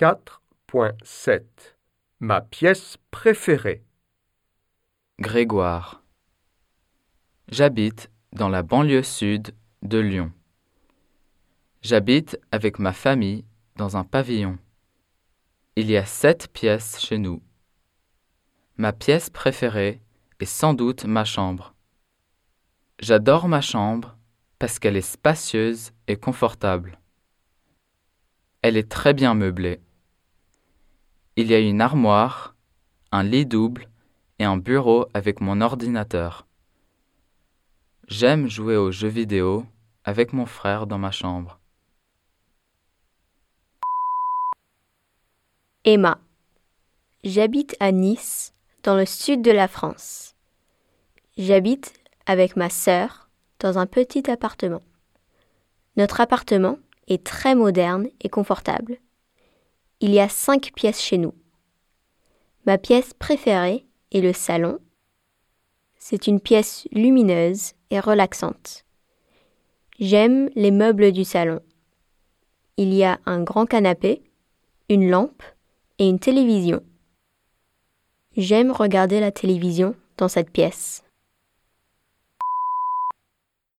4.7 Ma pièce préférée. Grégoire. J'habite dans la banlieue sud de Lyon. J'habite avec ma famille dans un pavillon. Il y a sept pièces chez nous. Ma pièce préférée est sans doute ma chambre. J'adore ma chambre parce qu'elle est spacieuse et confortable. Elle est très bien meublée. Il y a une armoire, un lit double et un bureau avec mon ordinateur. J'aime jouer aux jeux vidéo avec mon frère dans ma chambre. Emma. J'habite à Nice, dans le sud de la France. J'habite avec ma sœur dans un petit appartement. Notre appartement est très moderne et confortable. Il y a cinq pièces chez nous. Ma pièce préférée est le salon. C'est une pièce lumineuse et relaxante. J'aime les meubles du salon. Il y a un grand canapé, une lampe et une télévision. J'aime regarder la télévision dans cette pièce.